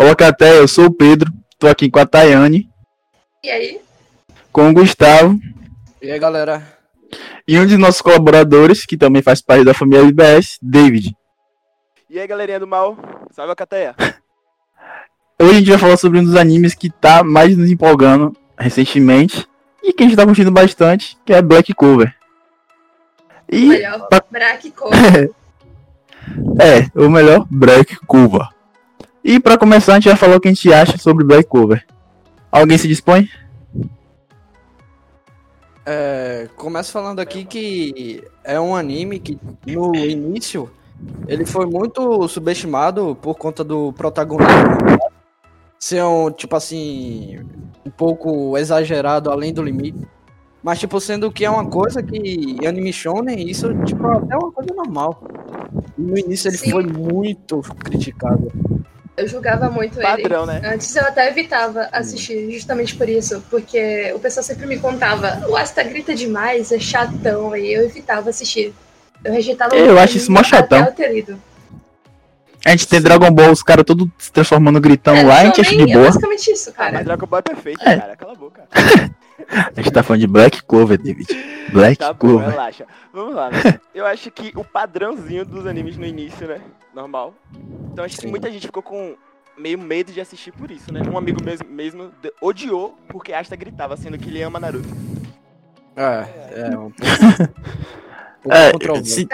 Fala Caté, eu sou o Pedro, tô aqui com a Tayane. E aí? Com o Gustavo. E aí, galera? E um de nossos colaboradores, que também faz parte da família LBS, David. E aí, galerinha do mal, salve a Cateia. Hoje a gente vai falar sobre um dos animes que tá mais nos empolgando recentemente e que a gente tá curtindo bastante, que é Black Cover. E melhor, pra... Black Cover. é, o melhor Black Cover. E para começar, a gente vai falar o que a gente acha sobre Black Cover. Alguém se dispõe? É, começo falando aqui que é um anime que no início ele foi muito subestimado por conta do protagonismo ser um, tipo assim, um pouco exagerado além do limite. Mas, tipo, sendo que é uma coisa que anime shonen, isso, tipo, é uma coisa normal. No início ele Sim. foi muito criticado. Eu julgava muito Padrão, ele. Né? Antes eu até evitava assistir, justamente por isso. Porque o pessoal sempre me contava, o Asta grita demais, é chatão, e eu evitava assistir. Eu rejeitava Eu acho isso mó chatão. A gente tem Dragon Ball, os caras todos se transformando, gritando é, lá, a gente acha de boa. É basicamente isso, cara. Ah, mas Dragon Ball é perfeito, é. cara. Cala a boca. a gente tá falando de Black Clover, David. Black tá Clover. Bom, relaxa. Vamos lá, né? Eu acho que o padrãozinho dos animes no início, né? Normal. Então acho que muita gente ficou com meio medo de assistir por isso, né? Um amigo mesmo, mesmo odiou porque Asta gritava, sendo que ele ama Naruto. É, é um pouco, é, se...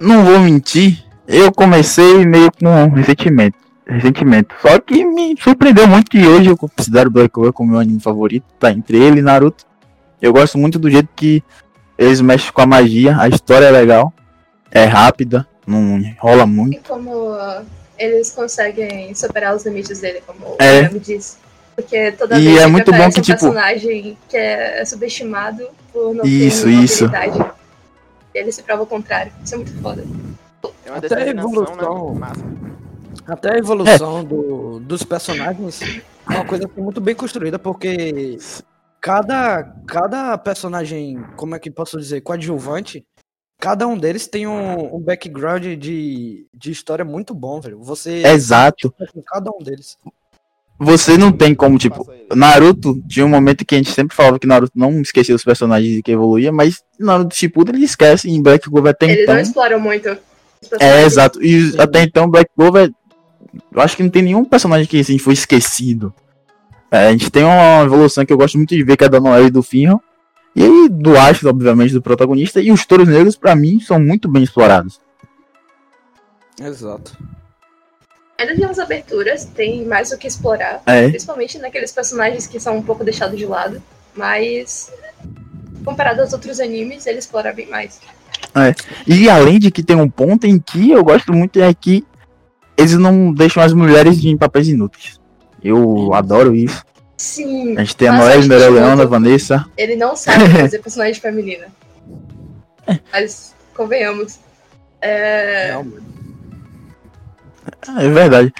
Não vou mentir, eu comecei meio com ressentimento. Ressentimento. Só que me surpreendeu muito que hoje eu considero Black Clover como meu anime favorito. Tá entre ele e Naruto. Eu gosto muito do jeito que eles mexem com a magia. A história é legal. É rápida. Não rola muito. E como uh, eles conseguem superar os limites dele, como é. o me disse. Porque toda e vez é muito bom que, um tipo... personagem que é subestimado por não isso, ter isso. Ele se prova o contrário. Isso é muito foda. É uma Até a evolução. Né? Até a evolução é. do, dos personagens é uma coisa é muito bem construída, porque cada, cada personagem, como é que posso dizer, coadjuvante, cada um deles tem um, um background de, de história muito bom, velho. Você. Exato. Cada um deles. Você não tem como, tipo, Naruto, tinha um momento que a gente sempre falava que Naruto não esquecia os personagens que evoluía, mas Naruto Shippuden ele esquece em Black Clover até Eles então. Eles não exploram muito. É, exato. E Sim. até então, Black Clover, eu acho que não tem nenhum personagem que assim, foi esquecido. É, a gente tem uma evolução que eu gosto muito de ver, que é da Noelle e do Finro. E aí, do Astro, obviamente, do protagonista. E os touros negros, para mim, são muito bem explorados. Exato. Ainda tem umas aberturas, tem mais o que explorar. É. Principalmente naqueles personagens que são um pouco deixados de lado. Mas, comparado aos outros animes, ele explora bem mais. É. E além de que tem um ponto em que eu gosto muito é que eles não deixam as mulheres em papéis inúteis. Eu adoro isso. Sim. A gente tem a Noelle, Mereliana, a Vanessa. Ele não sabe fazer personagem feminina. É. Mas, convenhamos. É... é verdade.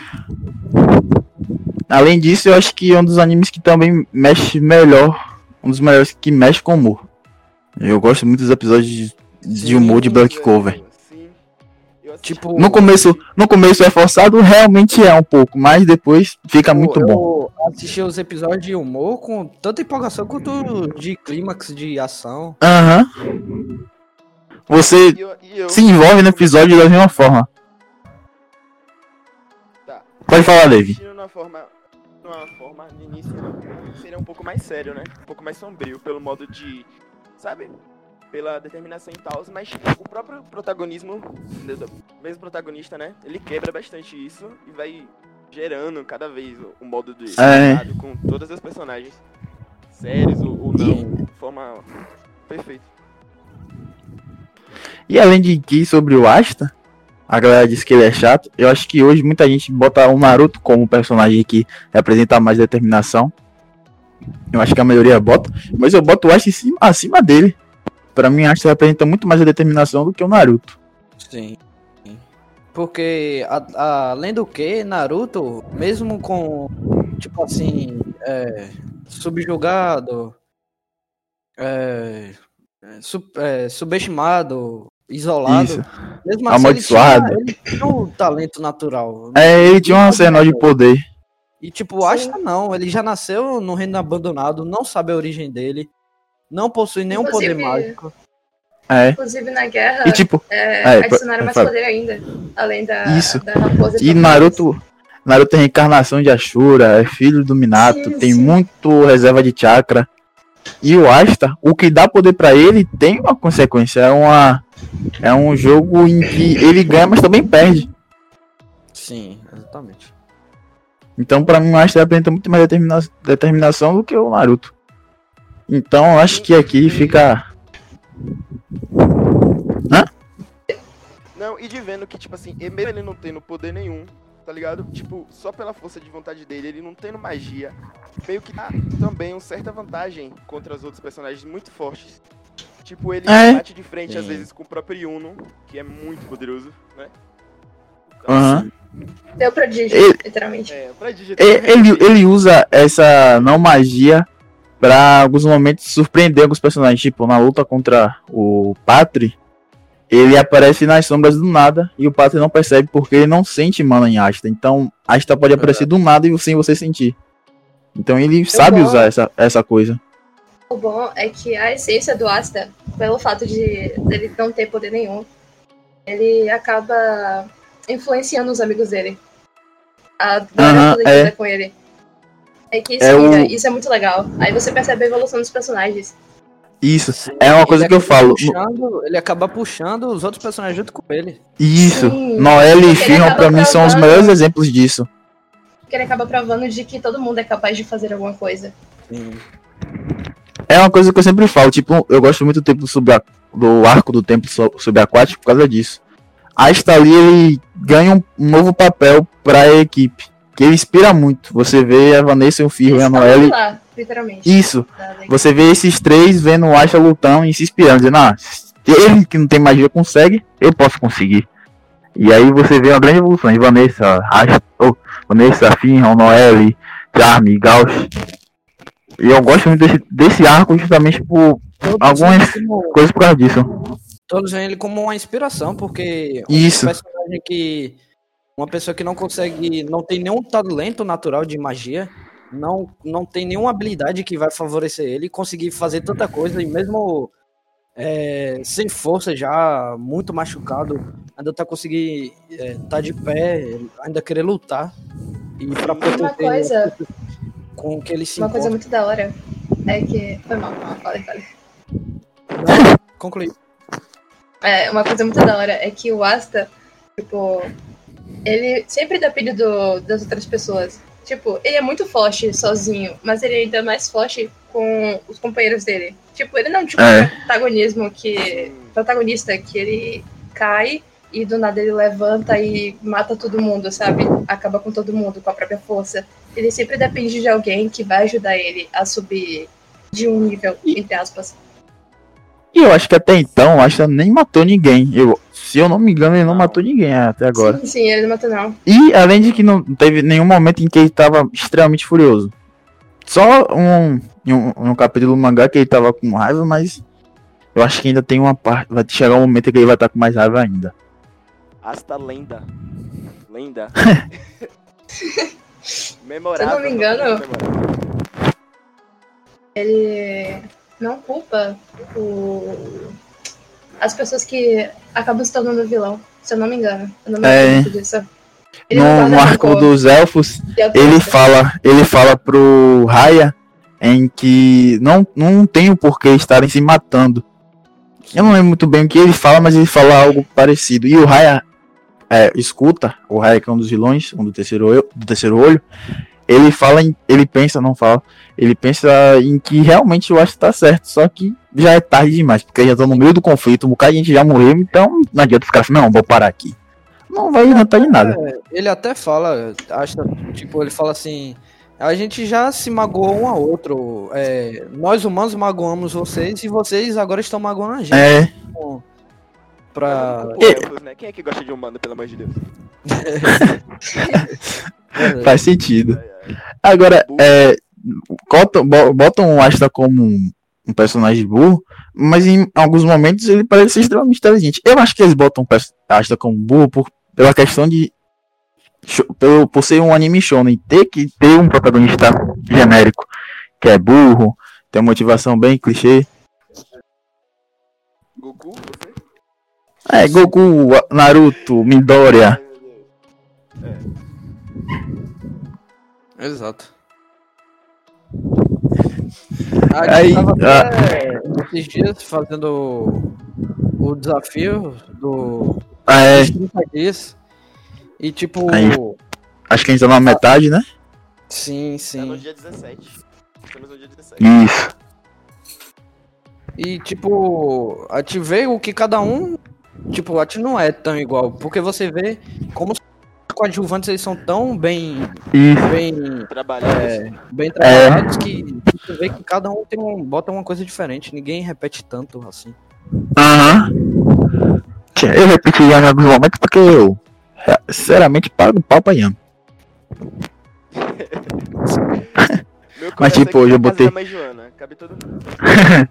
Além disso, eu acho que é um dos animes que também mexe melhor. Um dos melhores que mexe com humor. Eu gosto muito dos episódios de humor de Black Cover. Tipo, no começo, no começo é forçado, realmente é um pouco, mas depois fica muito bom. Eu assisti os episódios de humor com tanta empolgação quanto de clímax de ação. Aham. Uhum. Você eu, eu... se envolve no episódio da mesma forma. Tá. Pode falar, Levi. De uma forma, uma forma, no início seria um pouco mais sério, né? Um pouco mais sombrio, pelo modo de, sabe? Pela determinação e tal, mas o próprio protagonismo, mesmo protagonista, né? Ele quebra bastante isso e vai gerando cada vez o, modo de é. com todas as personagens, sérios ou, ou não, de forma perfeita. E além de que sobre o Asta, a galera diz que ele é chato. Eu acho que hoje muita gente bota o Naruto como personagem que representa mais determinação. Eu acho que a maioria bota, mas eu boto o Asta acima dele. Para mim, acho que representa muito mais a determinação do que o Naruto. Sim. Porque, a, a, além do que, Naruto, mesmo com, tipo assim, é, subjugado, é, sub, é, subestimado isolado. Isso. Mesmo assim, Amaldiçoado. Ele tinha, ele tinha um talento natural. É, ele tinha uma cena de poder. E tipo, o Sim. Asta não, ele já nasceu no reino abandonado, não sabe a origem dele, não possui nenhum poder Inclusive- mágico. É. Inclusive na guerra, E tipo, é, é, adicionaram pô- mais fala. poder ainda. Além da, Isso. da raposa e Naruto. Naruto é reencarnação de Ashura, é filho do Minato, Sim, tem sim. muito reserva de chakra. E o Asta, o que dá poder pra ele tem uma consequência. É uma. É um jogo em que ele ganha, mas também perde. Sim, exatamente. Então, pra mim, o Asta apresenta muito mais determina- determinação do que o Naruto. Então, eu acho que aqui fica. Não, e de vendo que, tipo assim, mesmo ele não tendo poder nenhum, tá ligado? Tipo, só pela força de vontade dele, ele não tendo magia, meio que dá também uma certa vantagem contra os outros personagens muito fortes. Tipo, ele É. bate de frente, às Sim. vezes, com o próprio Yuno, que é muito poderoso, né? Então, Aham. Deu prodígio, Ele- literalmente. É, pra digitar. Ele, ele usa essa não magia pra alguns momentos surpreender alguns personagens. Tipo, na luta contra o Patri, ele aparece nas sombras do nada e o Patri não percebe porque ele não sente mana em Asta. Então, Asta pode aparecer do nada e sem você sentir. Então ele sabe bom. usar essa, essa coisa. O bom é que a essência do Asta, pelo fato de dele não ter poder nenhum, ele acaba influenciando os amigos dele. A galera toda é. é. com ele. É que isso, É o- isso é muito legal. Aí você percebe a evolução dos personagens. Isso. É uma coisa Ele que eu falo. puxando- ele acaba puxando os outros personagens junto com ele. Isso. Sim. Noelle e acaba pra mim, são os melhores exemplos disso. Porque ele acaba provando de que todo mundo é capaz de fazer alguma coisa. Sim. É uma coisa que eu sempre falo, tipo, eu gosto muito do tempo sub do arco do tempo so- subaquático por causa disso. A ali ele ganha um, um novo papel pra equipe, que ele inspira muito. Você vê a Vanessa e o Firro e a Eles Noelle. lá, literalmente. Isso, você vê esses três vendo o Asha lutando e se inspirando, dizendo, ah, ele que não tem magia consegue, eu posso conseguir. E aí você vê uma grande evolução de Vanessa, Asha, oh, Vanessa, Firro, Noelle, Charme, Gauch. E eu gosto muito desse, desse arco justamente por Todos Algumas- como- coisas por causa disso. todos veem ele como uma inspiração, porque Isso. um personagem que. Uma pessoa que não consegue. não tem nenhum talento natural de magia, não, não tem nenhuma habilidade que vai favorecer ele conseguir fazer tanta coisa, e mesmo é, sem força já, muito machucado, ainda tá conseguindo é, tá de pé, ainda querer lutar. E pra Uma proteger coisa, com que ele se uma coisa muito da hora é que. Foi mal, mal, falei, falei. Concluir. É, uma coisa muito da hora é que o Asta, tipo, ele sempre depende do, das outras pessoas. Tipo, ele é muito forte sozinho, mas ele ainda é mais forte com os companheiros dele. Tipo, ele não é tipo É. protagonismo que. protagonista que ele cai e do nada ele levanta e mata todo mundo, sabe? Acaba com todo mundo com a própria força. Ele sempre depende de alguém que vai ajudar ele a subir de um nível, entre aspas. E eu acho que até então, o Asha nem matou ninguém. Eu, se eu não me engano, ele não matou ninguém até agora. Sim, sim, ele não matou não. E além de que não teve nenhum momento em que ele tava extremamente furioso. Só um, um, um capítulo do mangá que ele tava com raiva, mas eu acho que ainda tem uma parte. Vai chegar um momento em que ele vai estar com mais raiva ainda. Hasta lenda. Lenda. Se Memorável. eu não me engano- ele não culpa o... as pessoas que acabam se tornando vilão, se eu não me engano. Eu não me É. lembro disso. Ele No, arco dos elfos, ele fala, ele fala pro Raya em que não, não tem o porquê estarem se matando. Eu não lembro muito bem o que ele fala, mas ele fala algo parecido. E o Raya é, escuta, o Raya que é um dos vilões, um do terceiro, olho- do terceiro olho, ele fala, em, ele pensa, não fala, ele pensa em que realmente eu acho que tá certo, só que já é tarde demais, porque já estão no meio do conflito, um bocado de gente já morreu, então não adianta os caras, não, vou parar aqui. Não vai adiantar de nada. É, ele até fala, acha, tipo, ele fala assim, a gente já se magoou um ao outro. é, nós humanos magoamos vocês e vocês agora estão magoando a gente. É, Então, Pra. Pô, elfos, né? Quem é que gosta de humano, pelo amor de Deus? é, faz sentido. Agora, é, botam, bo- botam o Asta como um, personagem burro, mas em alguns momentos ele parece ser extremamente inteligente. Eu acho que eles botam o Asta como burro por, pela questão de. Pelo, por ser um anime shonen, ter que ter um protagonista genérico, que é burro, tem uma motivação bem clichê. Goku, você? É, Goku, Naruto, Midoriya. Deus. Exato. Aí, Aí, tava ah. até esses dias fazendo o desafio do Ah, é, dos 30 dias. E tipo, Aí. acho que a gente tá na metade, né? sim, Tá no sim. dia 17. Estamos no dia 17. Isso. E tipo, a gente vê o que cada um, tipo, a gente não é tão igual, porque você vê como os coadjuvantes eles são tão bem, Isso. bem, Trabalhando. é, bem trabalhados que você vê que cada um tem um, bota uma coisa diferente, ninguém repete tanto assim. Aham. Tchê, Eu repeti em alguns momentos porque eu, é, sinceramente, pago pau pra. Meu Mas, tipo, aqui hoje eu botei-.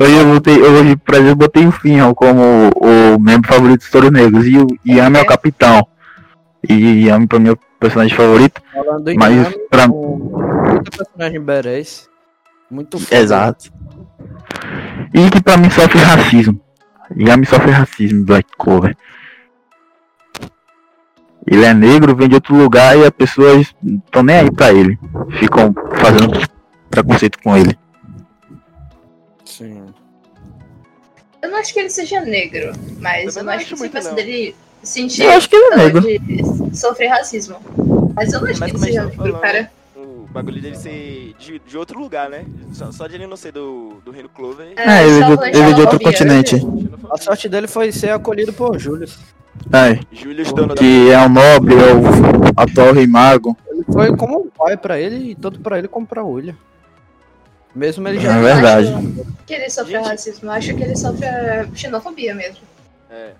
Hoje eu botei, hoje, por exemplo, eu botei o Finhal como o membro favorito dos Touros Negros e o Yami é o capitão. E Yami pra mim é o personagem favorito, Falando em mas Yami, pra o- muito personagem berés, muito foda. Exato. E que pra mim sofre racismo. Yami sofre racismo, Black Clover. Ele é negro, vem de outro lugar e as pessoas estão nem aí pra ele. Ficam fazendo preconceito com ele. Sim. Eu não acho que ele seja negro, mas Também eu não acho acho que você dele sentir Eu acho que ele é negro. de sofrer racismo. Mas eu não acho Mas que ele seja negro, falando, cara. O bagulho dele ser de, de outro lugar, né? Só, só de ele não ser do, do Reino Clover. É, ele, é só de, falando ele é de outro continente. A sorte dele foi ser acolhido por Júlio. É, Júlio dono da. que é um nobre, é o atual rei mago. Ele foi como um pai pra ele e tanto pra ele como pra William. Mesmo ele já É verdade. Que ele sofre Gente. racismo, eu acho que ele sofre xenofobia mesmo. É.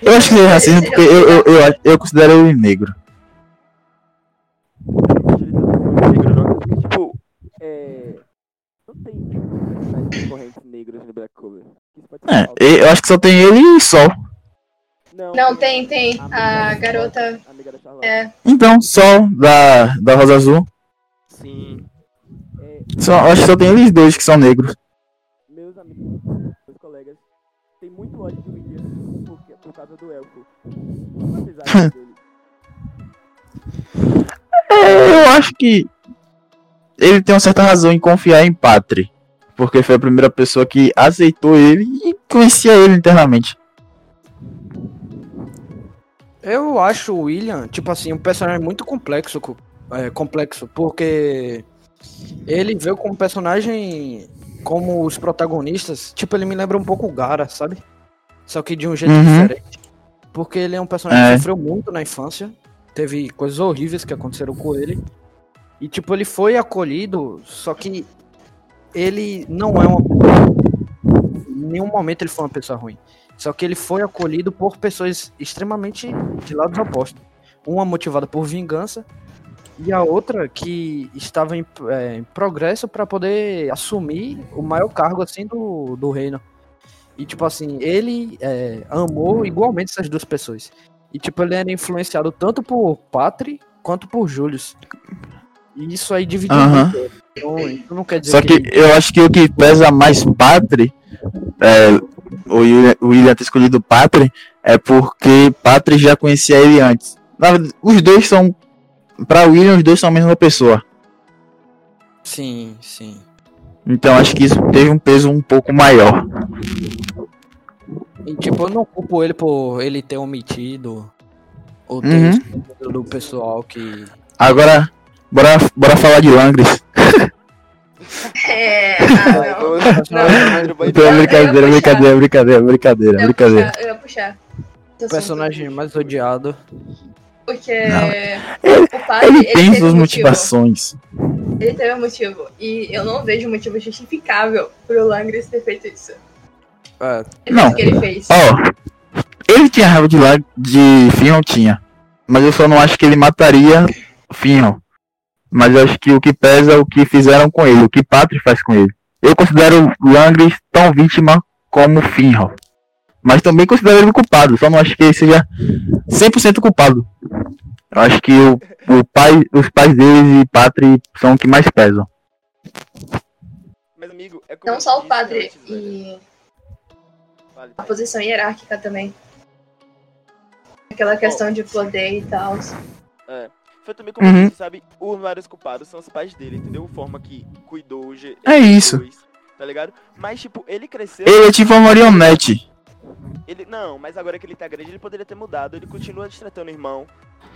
Eu acho que ele é racismo porque eu, eu, eu, eu considero ele. Negro concorrentes negros no Black ser É, eu acho que só tem ele e Sol. Não, tem, tem. amiga A da garota. Amiga da Charlotte. É, Então, Sol da, da Rosa Azul. Sim. É, Só, eu acho que só tem eles dois que são negros. meus amigos, meus colegas, tem muito ódio de William por, por causa do elfo. Apesar dele. É, eu acho que ele tem uma certa razão em confiar em Patri. Porque foi a primeira pessoa que aceitou ele e conhecia ele internamente. Eu acho o William, tipo assim, um personagem muito complexo, co- é, complexo, porque ele veio como personagem como os protagonistas, tipo, ele me lembra um pouco o Gara, sabe? Só que de um jeito Uhum. diferente. Porque ele é um personagem É. que sofreu muito na infância, teve coisas horríveis que aconteceram com ele. E tipo, ele foi acolhido, só que ele não é uma em nenhum momento ele foi uma pessoa ruim. Só que ele foi acolhido por pessoas extremamente de lados opostos. Uma motivada por vingança e a outra que estava em, é, em progresso para poder assumir o maior cargo assim do, do reino. E tipo assim, ele é, amou igualmente essas duas pessoas. E tipo, ele era influenciado tanto por Patri quanto por Julius. E isso aí dividiu Aham. Então, isso não quer dizer Só que eu acho que o que pesa mais Patri, é, o William, o William ter escolhido Patri, é porque Patri já conhecia ele antes. Na verdade, os dois são. Pra William, os dois são a mesma pessoa. Sim, sim. Então acho que isso teve um peso um pouco maior. E, tipo, eu não culpo ele por ele ter omitido ou ter Uhum. do pessoal que. Agora, bora, bora falar de Langres. É, ah, não. Então, ia brincadeira, brincadeira, brincadeira, brincadeira, Eu ia brincadeira. puxar, eu ia puxar. O personagem mais odiado. Porque Ele- o pai Ele tem suas um motivo. motivações. Ele teve um motivo. E eu não vejo motivo justificável pro Langris ter feito isso. É, Ele Não. fez o que ele fez. Ó, ele tinha raiva de lá de Finron tinha. Mas eu só não acho que ele mataria Finron. Mas eu acho que o que pesa é o que fizeram com ele, o que Patri faz com ele. eu considero Langris tão vítima como Finral. Mas também considero ele culpado, só não acho que ele seja 100% culpado. Eu acho que o, o pai, os pais deles e Patri são os que mais pesam. Mas, amigo, é como Não só o padre antes, e Vale, a posição hierárquica também. Aquela questão de poder e tal. Foi também como eu Uhum. disse, sabe? Os vários culpados são os pais dele, entendeu? Forma que cuidou o G. É isso. G2, Tá ligado? Mas, tipo, ele cresceu. Ele é tipo uma marionete. Ele, não, mas agora que ele tá grande, ele poderia ter mudado. Ele continua destratando o irmão,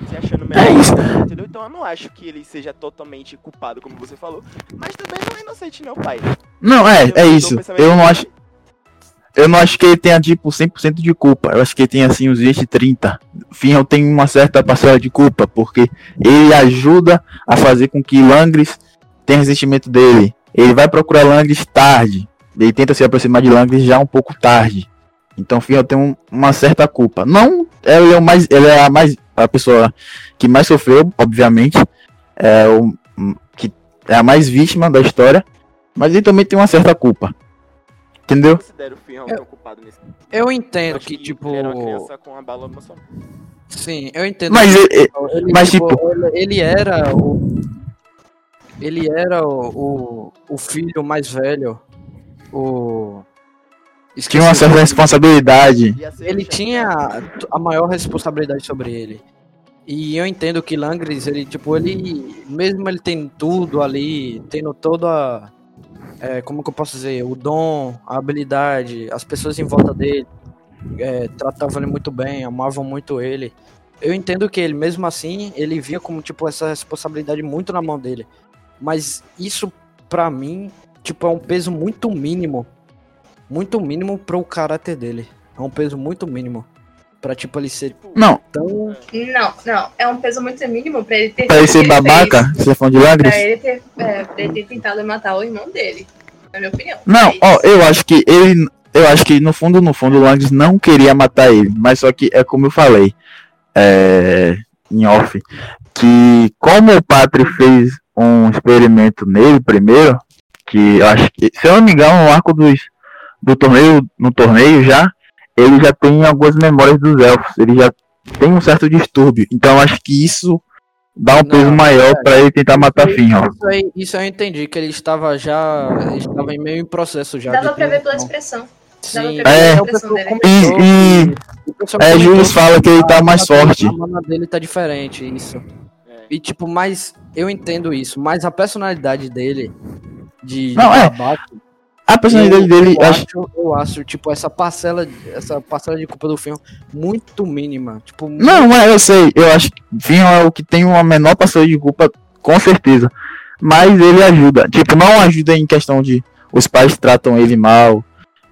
se achando É melhor. isso. entendeu? Então eu não acho que ele seja totalmente culpado, como você falou. Mas também não é inocente, não, pai. Não, é, Entendeu? é Mudou isso. Eu não acho. Eu não acho que ele tenha, tipo, 100% de culpa. Eu acho que ele tem, assim, uns 20, 30. Finhal tem uma certa parcela de culpa, porque ele ajuda a fazer com que Langris tenha ressentimento dele. Ele vai procurar Langris tarde. Ele tenta se aproximar de Langris já um pouco tarde. Então Finhal tem um- uma certa culpa. Não, ele é o mais, ele é a mais a pessoa que mais sofreu, obviamente. É o que é a mais vítima da história, mas ele também tem uma certa culpa. Eu Entendeu? considero o Finhal Eu- culpado nesse. Eu Eu entendo acho que, tipo. Ele era uma criança com uma bala emocional. Sim, eu entendo. Mas que, ele- ele, mas, tipo, ele, ele era o. Ele era o, o, o filho mais velho. O. Esqueci tinha uma certa responsabilidade. Ele tinha a maior responsabilidade sobre ele. E eu entendo que Langris, ele, tipo, ele. Mesmo ele tendo tudo ali, tendo toda. É, como que eu posso dizer? O dom, a habilidade, as pessoas em volta dele é, tratavam ele muito bem, amavam muito ele. Eu entendo que ele, mesmo assim, ele via como, tipo, essa responsabilidade muito na mão dele. Mas isso, pra mim, tipo, é um peso muito mínimo. Muito mínimo pro caráter dele. É um peso muito mínimo. Pra, tipo, ele ser Não, tão. Não, não. É um peso muito mínimo pra ele ter pra ele o ser babaca, fez. ser fã de Langris. Pra ele, ter, é, pra ele ter tentado matar o irmão dele. Na minha opinião. Não, Mas- ó, eu acho que ele. Eu acho que no fundo, no fundo, o Langris não queria matar ele. Mas só que é como eu falei. É, em off. Que como o Patri fez um experimento nele primeiro. Que eu acho que, se eu não me engano, no arco dos, do torneio, no torneio já, ele já tem algumas memórias dos elfos. Ele já tem um certo distúrbio. Então acho que isso dá um Não, peso maior é. pra ele tentar matar Finral. Isso, aí, isso eu entendi, que ele estava já. Ele estava em meio em processo já. Dava pra ver pela expressão. Sim, dava pra ver é, comentou E- e- É, Julius fala que ele tá mais forte. A mana dele tá diferente, isso. É. E tipo, mas eu entendo isso, mas a personalidade dele de, de Não, é. A personalidade dele, eu acho acho, eu acho, tipo, essa parcela, essa parcela de culpa do filme muito mínima. Tipo, Não, é, eu sei. Eu acho que Finhal é o que tem uma menor parcela de culpa, com certeza. Mas ele ajuda. Tipo, não ajuda em questão de os pais tratam ele mal.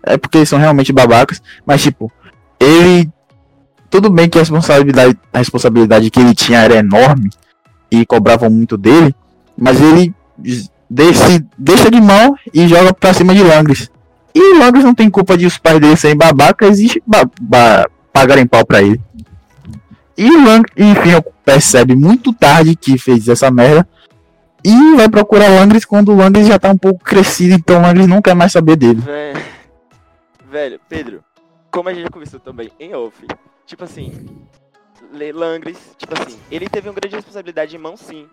É porque eles são realmente babacas. Mas, tipo, ele. Tudo bem que a responsabilidade, a responsabilidade que ele tinha era enorme. E cobravam muito dele. Mas ele deixa, deixa de mão e joga pra cima de Langris. E Langris não tem culpa de os pais dele serem babacas e ba- ba- pagarem pau pra ele. E o Lang, enfim, percebe muito tarde que fez essa merda. E vai procurar Langris quando o Langris já tá um pouco crescido, então o Langris não quer mais saber dele. Vé- Velho, Pedro, como a gente já conversou também em off, tipo assim, Langris, tipo assim, ele teve uma grande responsabilidade em mão sim.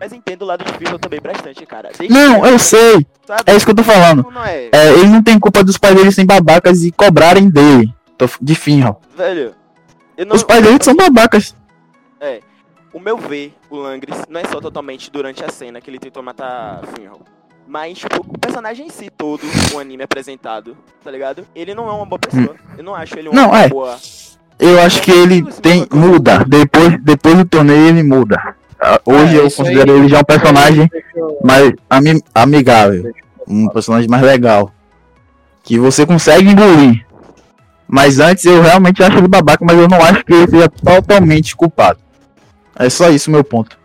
Mas entendo o lado de Firro também bastante, cara. Desde Não, eu sei, sabe? é isso que eu tô falando. Não é, É, ele não tem culpa dos pais dele serem babacas e cobrarem dele. Tô De Finral. velho. Eu não, Os pais dele são babacas. O meu ver, o Langris, não é só totalmente durante a cena que ele tentou matar Finral. Mas, tipo, o personagem em si todo, o anime apresentado, tá ligado? Ele não é uma boa pessoa. Eu não acho ele uma Não, é. Eu acho que ele tem. muda. Depois, depois do torneio ele muda. Ah, Hoje É, eu isso aí- considero ele já um personagem eu- mais ami- amigável. Um personagem mais legal. Que você consegue engolir. Mas antes eu realmente acho ele babaca, mas eu não acho que ele seja totalmente culpado. É só isso meu ponto.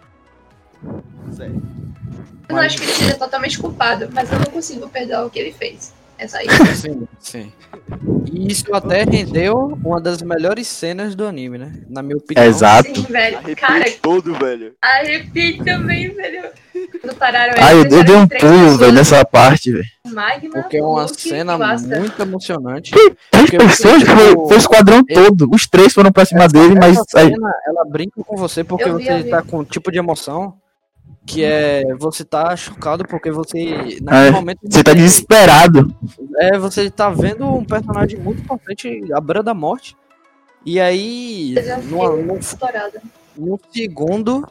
Eu não acho que ele seja totalmente culpado, mas eu não consigo perdoar o que ele fez. É só isso. Sim, sim. E isso até rendeu uma das melhores cenas do anime, né? Na minha opinião. Exato. Sim, velho. Arrepio Cara, todo, velho. arrepio também, velho. Quando pararam Ai, eu, dei um pulo, velho, nessa parte, velho. Magma, Porque é uma Luke cena muito emocionante. Três pessoas, tipo, foi, foi o esquadrão ele- todo. Os três foram pra cima dele, mas. Essa aí- cena, ela brinca com você porque vi, você vi. tá com um tipo de emoção que é você tá chocado porque você naquele É, momento Você tá desesperado. é você tá vendo um personagem muito importante à beira da morte e aí numa- num, num segundo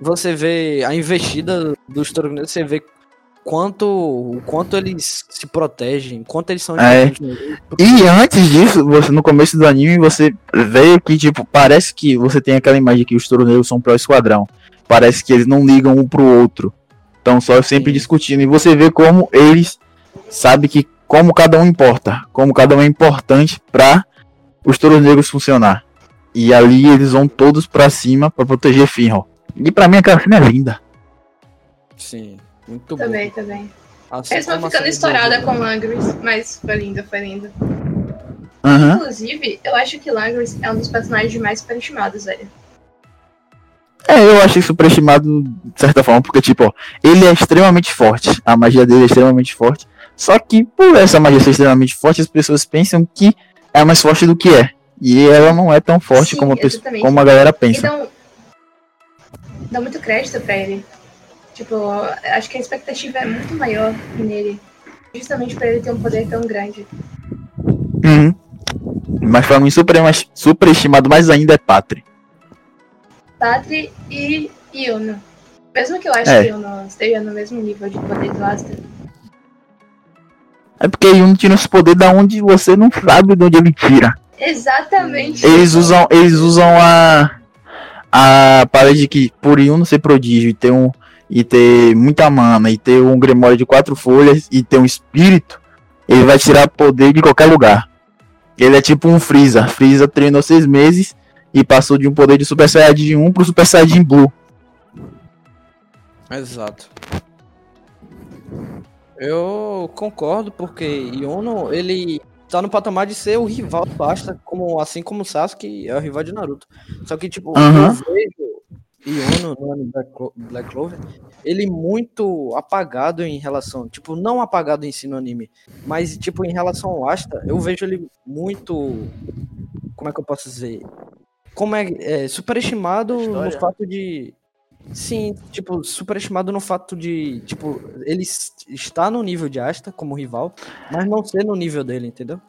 você vê a investida dos Torogneses, você vê quanto o quanto eles se protegem, quanto eles são É. E antes disso, você no começo do anime, você vê que, tipo, parece que você tem aquela imagem que os torneios são pro esquadrão. Parece que eles não ligam um pro outro. Estão só sempre Sim. discutindo. E você vê como eles sabem que como cada um importa. Como cada um é importante pra os touros negros funcionar. E ali eles vão todos pra cima pra proteger Finral. E pra mim aquela cena é linda. Sim, muito bom. Também, também. Assim Eles a ficando estourada com Langris, mas foi lindo, foi lindo. Aham. Inclusive, eu acho que Langris é um dos personagens mais superestimados, velho. É, eu achei superestimado de certa forma, porque, tipo, ó, ele é extremamente forte. A magia dele é extremamente forte. Só que, por essa magia ser extremamente forte, as pessoas pensam que é mais forte do que é. E ela não é tão forte Sim, como, a pessoa- como a galera pensa. dão, dá muito crédito pra ele. Tipo, acho que a expectativa é muito maior nele. Justamente pra ele ter um poder tão grande. Uhum. Mas pra mim, super, superestimado mais ainda é Patri. Patri e Yuno. Mesmo que eu acho É. que Yuno esteja no mesmo nível de poder do Asta. É porque Yuno tira esse poder da onde você não sabe de onde ele tira. Exatamente. Eles usam, eles usam a a parede que por Yuno ser prodígio e ter um e ter muita mana e ter um grimório de quatro folhas e ter um espírito, ele vai tirar poder de qualquer lugar. Ele é tipo um Freeza. Freeza treinou seis meses e passou de um poder de Super Saiyajin 1 pro Super Saiyajin Blue. Exato. Eu concordo porque Yono, ele tá no patamar de ser o rival do Asta, como, assim como o Sasuke é o rival de Naruto. Só que, tipo, Aham. eu vejo Yono no anime Black Clover, ele muito apagado em relação, tipo, não apagado em si no anime, mas, tipo, em relação ao Asta, eu vejo ele muito, como é que eu posso dizer? Como é, é superestimado no fato de Sim, tipo, superestimado no fato de, tipo, ele está no nível de Asta como rival, mas não ser no nível dele, entendeu?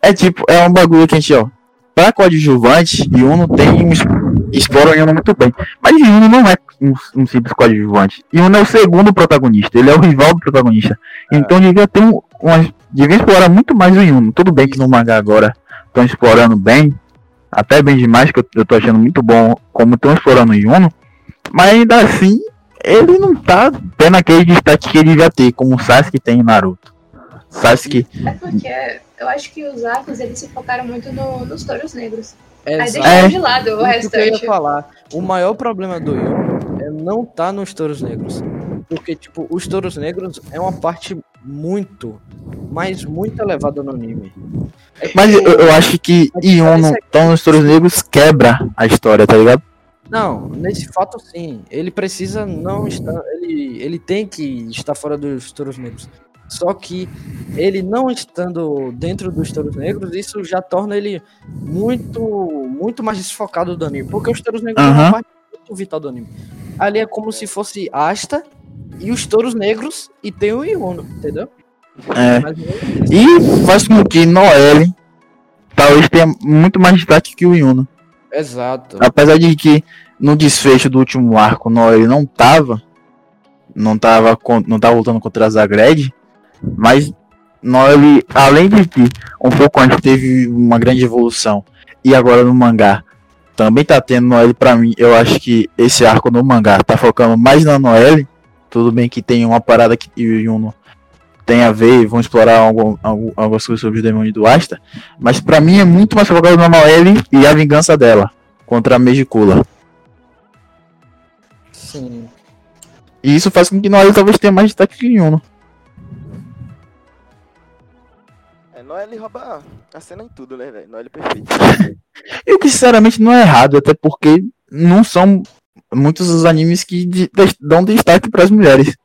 É tipo, é um bagulho que a gente, ó. Pra coadjuvante, Yuno tem um. Explora Yuno muito bem. Mas Yuno não é um, um simples coadjuvante. Yuno é o segundo protagonista. Ele é o rival do protagonista. Então devia ter um. Uma, devia explorar muito mais o Yuno. Tudo bem que no mangá agora estão explorando bem. Até bem demais, que eu, eu tô achando muito bom como estão explorando o Yuno. Mas ainda assim, ele não tá tendo aquele destaque que ele devia ter, como o Sasuke tem em Naruto. Sasuke. É porque eu acho que os arcos eles se focaram muito no- nos touros negros. Aí Exato. deixaram É. de lado o Isso que eu ia restante. falar. O maior problema do Yono é não estar nos touros negros. Porque, tipo, os touros negros é uma parte muito, mas muito elevada no anime. É Mas eu, eu acho que é que- tão nos Touros Negros quebra a história, tá ligado? Não, nesse fato sim. Ele precisa não estar. Ele, ele tem que estar fora dos touros negros. Só que ele não estando dentro dos touros negros, isso já torna ele muito, muito mais desfocado do anime. Porque os touros negros é uma parte muito vital do anime. Ali é como se fosse Asta e os touros negros e tem o Yono, entendeu? É. Não- E faz com que Noelle talvez tenha muito mais destaque que o Yuno. Exato. Apesar de que no desfecho do último arco Noelle não tava. Não tava, não tava lutando contra a Zagred. Mas Noelle, além de que um pouco antes teve uma grande evolução. E agora no mangá também tá tendo Noelle pra mim. Eu acho que esse arco no mangá tá focando mais na Noelle. Tudo bem que tem uma parada que o Yuno tem a ver e vão explorar algum, algum, algumas coisas sobre os demônios do Asta. Mas pra mim é muito mais focado na Noelle e a vingança dela contra a Megicula. Sim. E isso faz com que Noelle talvez tenha mais destaque que Yuno. Noelle rouba a cena em tudo, né, velho? Noelle é perfeito. Eu que sinceramente não é errado, até porque não são muitos os animes que de- de- dão destaque pras mulheres.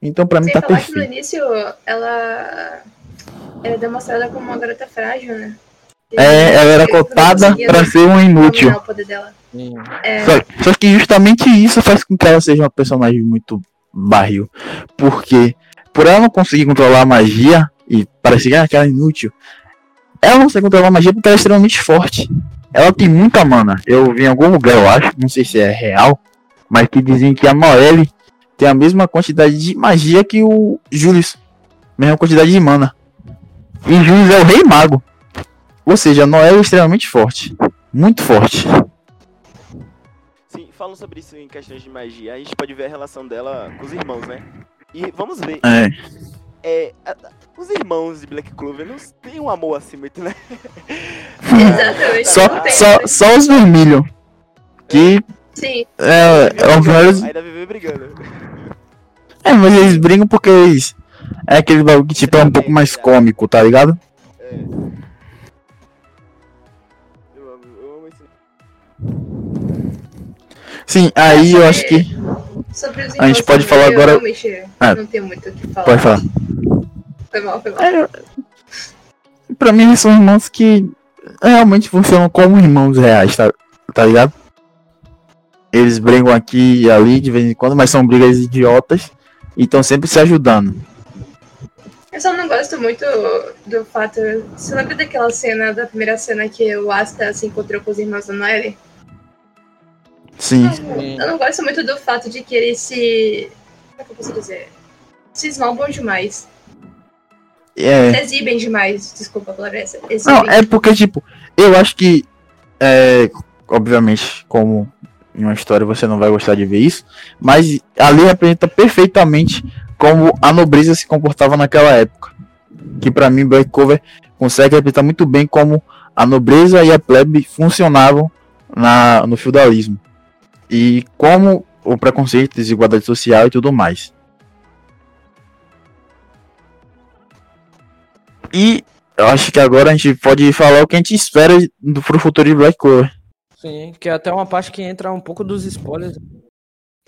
Então pra mim tá falar que no perfeito. início ela é demonstrada como uma garota frágil, né? E É, ela era cotada pra ser um inútil. É, Só, só que justamente isso faz com que ela seja uma personagem muito barril. Porque por ela não conseguir controlar a magia e parecer ah, que ela é inútil, ela não consegue controlar a magia porque ela é extremamente forte. Ela tem muita mana. Eu vi em algum lugar, eu acho, não sei se é real, mas que dizem que a Noelle tem a mesma quantidade de magia que o Julius. Mesma quantidade de mana. E Julius é o rei mago. Ou seja, a Noelle é extremamente forte. Muito forte. Sim, falando sobre isso em questões de magia, a gente pode ver a relação dela com os irmãos, né? E vamos ver, É. é, a- os irmãos de Black Clover não têm um amor assim muito, né? exatamente. Só, só, só os vermelhos. Que Sim, é, é os melhores. Ainda vive brigando. É, mas eles brigam porque eles. É aquele bagulho que tipo é um pouco mais cômico, tá ligado? É. Eu amo, eu amo esse. Sim, aí eu acho que. sobre os A gente pode falar agora- realmente Ah. não tenho muito o que falar. Pode falar. Foi mal, foi mal. É, pra mim eles são irmãos que realmente funcionam como irmãos reais, tá, tá ligado? Eles brigam aqui e ali de vez em quando, mas são brigas idiotas e estão sempre se ajudando. Eu só não gosto muito do fato. Você lembra daquela cena, da primeira cena que o Asta se encontrou com os irmãos da Noelle? Sim. Sim. Eu não gosto muito do fato de que eles se. Como é que eu posso dizer? Se esnobam demais. É. Exibem demais. Desculpa a palavra essa. Não, é porque, tipo, eu acho que. É, obviamente, como em uma história você não vai gostar de ver isso, mas ali representa perfeitamente como a nobreza se comportava naquela época. Que pra mim, Black Cover consegue representar muito bem como a nobreza e a plebe funcionavam na, no feudalismo. E como o preconceito, desigualdade social e tudo mais. E eu acho que agora a gente pode falar o que a gente espera pro futuro de Black Clover. Sim, que é até uma parte que entra um pouco dos spoilers.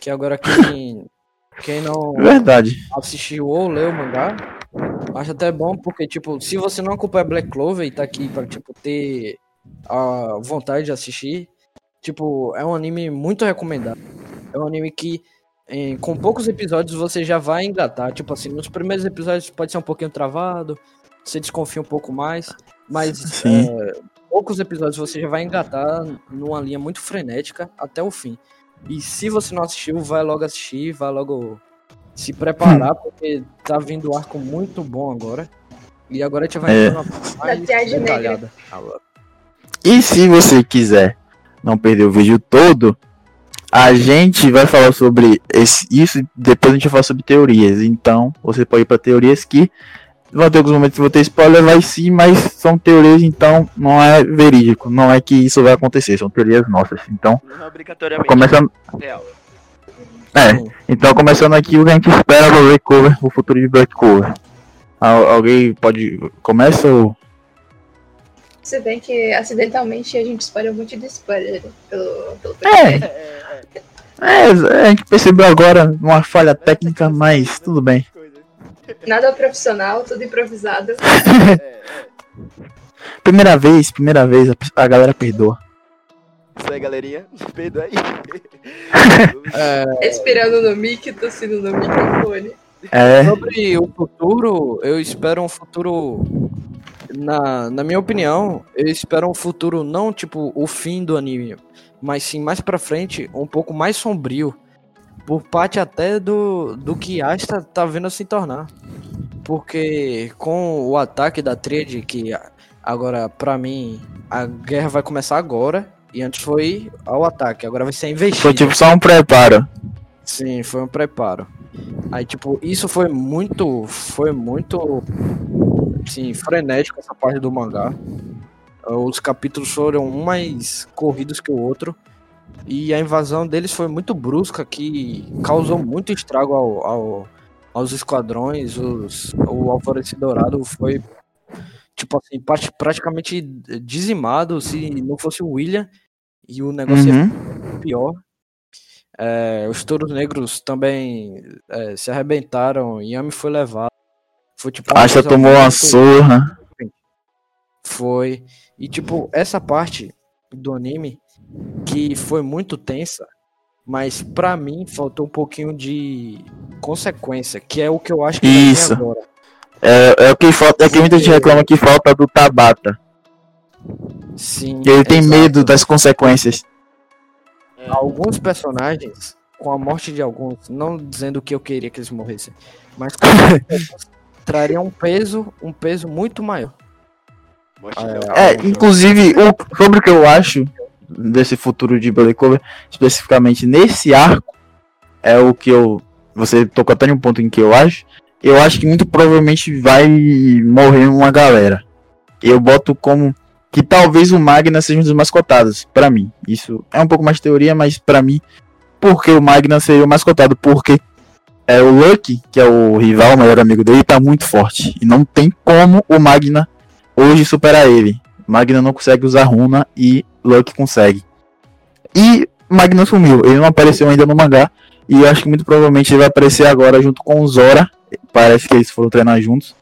Que agora quem, quem não Verdade. assistiu ou leu o mangá, acho até bom, porque, tipo, se você não acompanha Black Clover e tá aqui pra, tipo, ter a vontade de assistir, tipo, é um anime muito recomendado. É um anime que, em- com poucos episódios, você já vai engatar. Tipo assim, nos primeiros episódios pode ser um pouquinho travado, você desconfia um pouco mais, mas Sim. é, poucos episódios você já vai engatar numa linha muito frenética até o fim. E se você não assistiu, vai logo assistir, vai logo se preparar, porque tá vindo um arco muito bom agora. E agora a gente vai É. mais Negra. detalhada. E se você quiser não perder o vídeo todo, a gente vai falar sobre esse, isso e depois a gente vai falar sobre teorias. Então, você pode ir para teorias que vão ter alguns momentos que vão ter spoiler, vai sim, mas são teorias, então não é verídico. Não é que isso vai acontecer, são teorias nossas. Então, Não é obrigatoriamente começando. real. É, então começando aqui o que a gente espera do Black Cover, o futuro de Black Cover. Al- alguém pode. Começa ou. Se bem que acidentalmente a gente espalhou muito de spoiler pelo, pelo É. É, é, é, a gente percebeu agora uma falha técnica, mas tudo bem. Nada profissional, tudo improvisado. Primeira vez, primeira vez, a, a galera perdoa. Isso aí, galerinha. Perdoa aí. É, Respirando no mic, tossindo no microfone. É, sobre o futuro, eu espero um futuro. Na, na minha opinião, eu espero um futuro não tipo o fim do anime, mas sim mais pra frente, um pouco mais sombrio. Por parte até do, do que Asta tá vendo se tornar. Porque com o ataque da Tríade, que agora, pra mim, a guerra vai começar agora. E antes foi ao ataque, agora vai ser a investida. foi tipo só um preparo. Sim, foi um preparo. Aí, tipo, isso foi muito. Foi muito. Assim, frenético essa parte do mangá. Os capítulos foram um mais corridos que o outro. E a invasão deles foi muito brusca, que causou muito estrago ao, ao- aos esquadrões. Os, o Alvorecer Dourado foi. tipo assim, prati- praticamente dizimado se não fosse o William e o negócio ia Uhum. pior. É, os touros negros também é, se arrebentaram, Yami foi levado. Foi tipo coisa tomou uma surra. Foi. E tipo, essa parte do anime que foi muito tensa, mas pra mim faltou um pouquinho de consequência, que é o que eu acho que Isso. agora. É, é o que falta. É que muita gente reclama que falta do Tabata. Sim. Que ele tem exato. medo das consequências. alguns personagens, com a morte de alguns, não dizendo que eu queria que eles morressem, mas trariam um peso, um peso muito maior. É. É, inclusive, o- sobre o que eu acho desse futuro de Black Clover, especificamente nesse arco, é o que eu. Você tocou até em um ponto em que eu acho. Eu acho que muito provavelmente vai morrer uma galera. Eu boto como que talvez o Magna seja um dos mais cotados, pra mim. Isso é um pouco mais teoria, mas pra mim, porque o Magna seria o mais cotado? Porque é o Lucky, que é o rival, o maior amigo dele, tá muito forte. E não tem como o Magna hoje superar ele. Magna não consegue usar runa e Lucky consegue. E Magna sumiu, ele não apareceu ainda no mangá. E acho que muito provavelmente ele vai aparecer agora junto com o Zora. Parece que eles foram treinar juntos.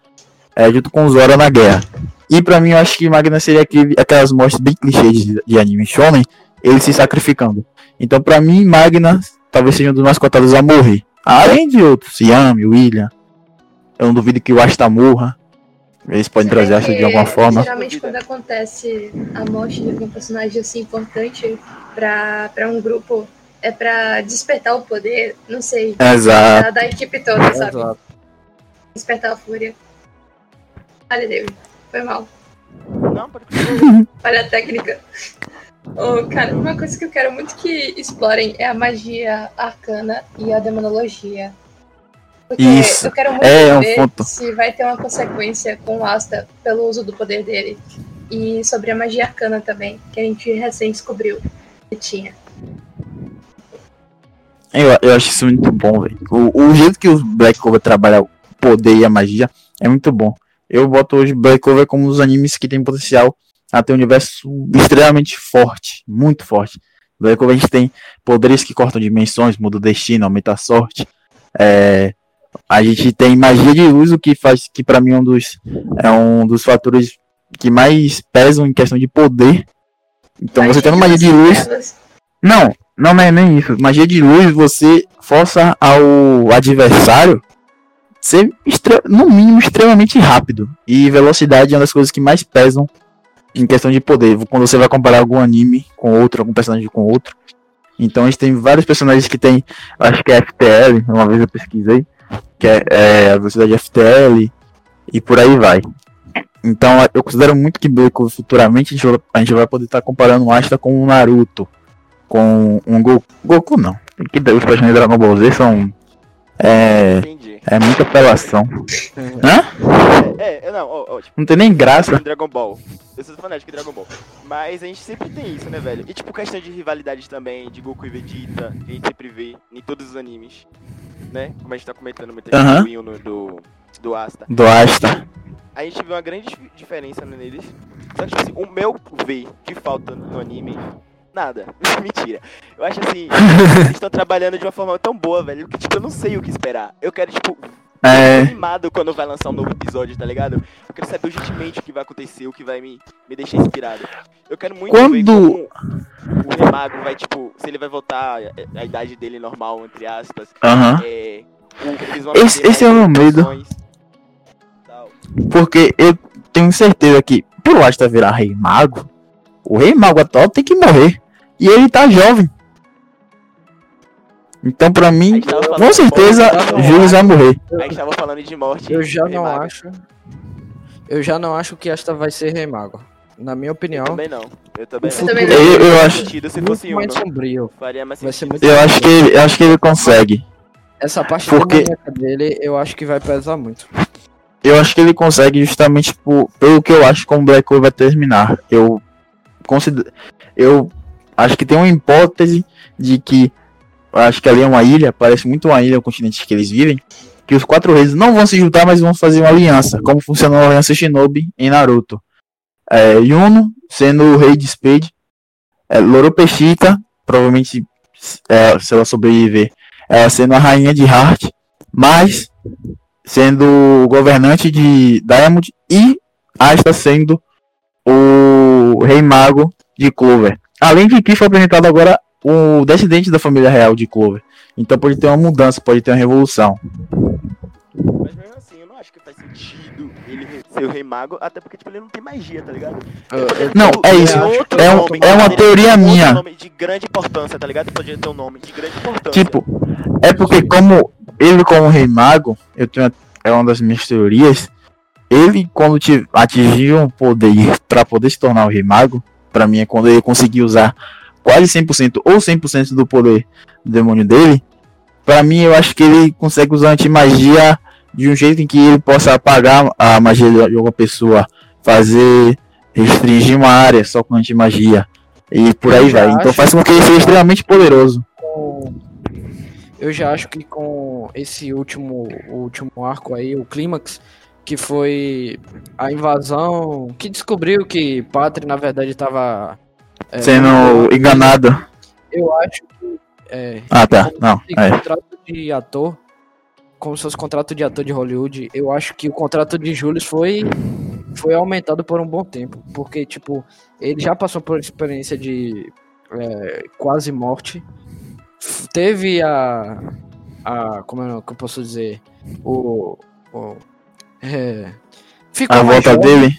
É, junto com o Zora na guerra. E pra mim eu acho que Magna seria aquele, aquelas mortes bem clichês de, de anime shonen, ele se sacrificando. Então pra mim Magna talvez seja um dos mais cotados a morrer. Além de outros, Yami, William. Eu não duvido que o Asta morra. Eles podem trazer Asta de alguma forma. Geralmente quando acontece a morte de algum personagem assim importante pra, pra um grupo, é pra despertar o poder, não sei, Exato. da, da equipe toda, sabe? Exato. Despertar a fúria. Olha, David, foi mal. Não, continuar. Olha a técnica. Oh, cara, uma coisa que eu quero muito que explorem é a magia arcana e a demonologia. Porque Isso. eu quero muito É, um ver ponto. se vai ter uma consequência com o Asta pelo uso do poder dele. E sobre a magia arcana também, que a gente recém descobriu que tinha. Eu, eu acho isso muito bom, velho. O, o jeito que o Black Clover trabalha o poder e a magia é muito bom. Eu boto hoje Black Clover como um dos animes que tem potencial a ter um universo extremamente forte, muito forte. Black Clover a gente tem poderes que cortam dimensões, muda o destino, aumenta a sorte. É, a gente tem magia de luz, o que faz que pra mim é um dos é um dos fatores que mais pesam em questão de poder. Então você tendo magia de luz, não, não é nem isso. Magia de luz você força ao adversário ser no mínimo extremamente rápido. E velocidade é uma das coisas que mais pesam em questão de poder. Quando você vai comparar algum anime com outro, algum personagem com outro. Então a gente tem vários personagens que tem, acho que é FTL, uma vez eu pesquisei, que é, é a velocidade FTL e por aí vai. Então eu considero muito que futuramente a gente vai, a gente vai poder estar comparando o Asta com o Naruto com um Goku. Goku não. Que os personagens de Dragon Ball Z são. É. Entendi. É muita apelação. Hã? É, é, não, ó, ó, tipo, Não tem nem graça. Dragon Ball. Eu sou fanático de Dragon Ball. Mas a gente sempre tem isso, né, velho? E tipo, questão de rivalidade também, de Goku e Vegeta, que a gente sempre vê em todos os animes. Né? Como a gente tá comentando gente Aham. do do, do Asta. Do Asta. A gente vê uma grande dif- diferença neles. Só que, tipo assim, o meu ver que falta no anime, nada. Mentira. Eu acho assim, eles estão trabalhando de uma forma tão boa, velho, que tipo, eu não sei o que esperar. Eu quero, tipo, É. animado quando vai lançar um novo episódio, tá ligado? Eu quero saber urgentemente o que vai acontecer, o que vai me, me deixar inspirado. Eu quero muito ver Quando- como o Remago vai, tipo, se ele vai voltar à- à idade dele normal, entre aspas. Aham. É, eles vão Esse- esse é o meu medo. tal. Porque eu tenho certeza que pro Asta virar Rei Mago, o Rei Mago atual tem que morrer. E ele tá jovem. Então pra mim, com certeza, Julius vai morrer. A gente tava falando de morte. Eu já não Mago. acho. Eu já não acho que esta vai ser Rei Mago. Na minha Eu opinião, também não. Eu também não. futuro também não. Eu- eu acho- se muito fosse um, mais sombrio. Faria mais Vai ser muito Eu acho que ele, eu acho que ele consegue. Essa parte Porque- dele, eu acho que vai pesar muito. Eu acho que ele consegue justamente por, pelo que eu acho como Black Hole vai terminar. Eu considero, eu acho que tem uma hipótese de que eu acho que ali é uma ilha, parece muito uma ilha o continente que eles vivem. que os quatro reis não vão se juntar, mas vão fazer uma aliança, como funcionou a aliança Shinobi em Naruto. É, Yuno sendo o rei de Spade, é, Loropeshita, provavelmente é, se ela sobreviver, ela sendo a rainha de Heart, mas sendo o governante de Diamond e Asta sendo o rei mago de Clover. Além de que foi apresentado agora o descendente da família real de Clover. Então pode ter uma mudança, pode ter uma revolução. Mas mesmo assim, eu não acho que faz sentido ele ser o rei mago, até porque tipo, ele não tem magia, tá ligado? Poderia Não, é isso. É um- nome, é uma teoria minha. nome de grande importância, tá ligado? Ele poderia ter um nome de grande importância. Tipo, é porque como ele como rei mago, eu tenho é uma das minhas teorias, ele quando ti- atingiu um poder para poder se tornar o rei mago, para mim é quando ele conseguir usar quase 100% ou 100% do poder do demônio dele, para mim eu acho que ele consegue usar antimagia de um jeito em que ele possa apagar a magia de uma pessoa, fazer restringir uma área só com antimagia e por aí vai. Então faz com que ele seja extremamente poderoso. Eu já acho que com esse último, último arco aí, o clímax, que foi a invasão, que descobriu que Patri na verdade estava sendo enganado. Eu acho que é, Ah, tá. Não, é. contrato de ator, como se fosse contrato de ator de Hollywood, eu acho que o contrato de Julius foi foi aumentado por um bom tempo, porque tipo ele já passou por experiência de é, quase morte, teve a a como é que eu posso dizer o, o é, ficou A volta jovem, dele.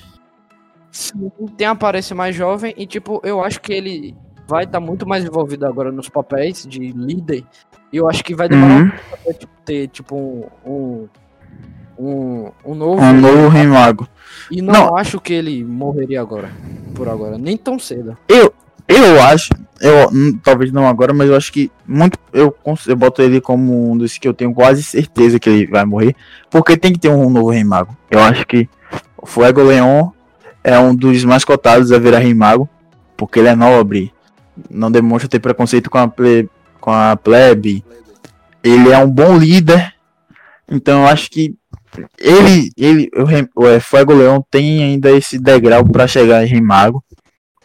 Sim, tem a aparência mais jovem e, tipo, eu acho que ele vai estar muito mais envolvido agora nos papéis de líder. E eu acho que vai demorar Uhum. um até tipo, ter, tipo, um, um, um, um novo. Um novo rei mago. E não, Não. acho que ele morreria agora. Por agora. Nem tão cedo. Eu, eu acho, eu hum, talvez não agora, mas eu acho que muito eu, eu boto ele como um dos que eu tenho quase certeza que ele vai morrer, porque tem que ter um novo rei mago. Eu acho que o Fuego Leon é um dos mais cotados a virar rei mago, porque ele é nobre, não demonstra ter preconceito com a, ple, com a plebe, ele é um bom líder, então eu acho que ele, ele o, o é, Fuego Leon tem ainda esse degrau para chegar em rei mago.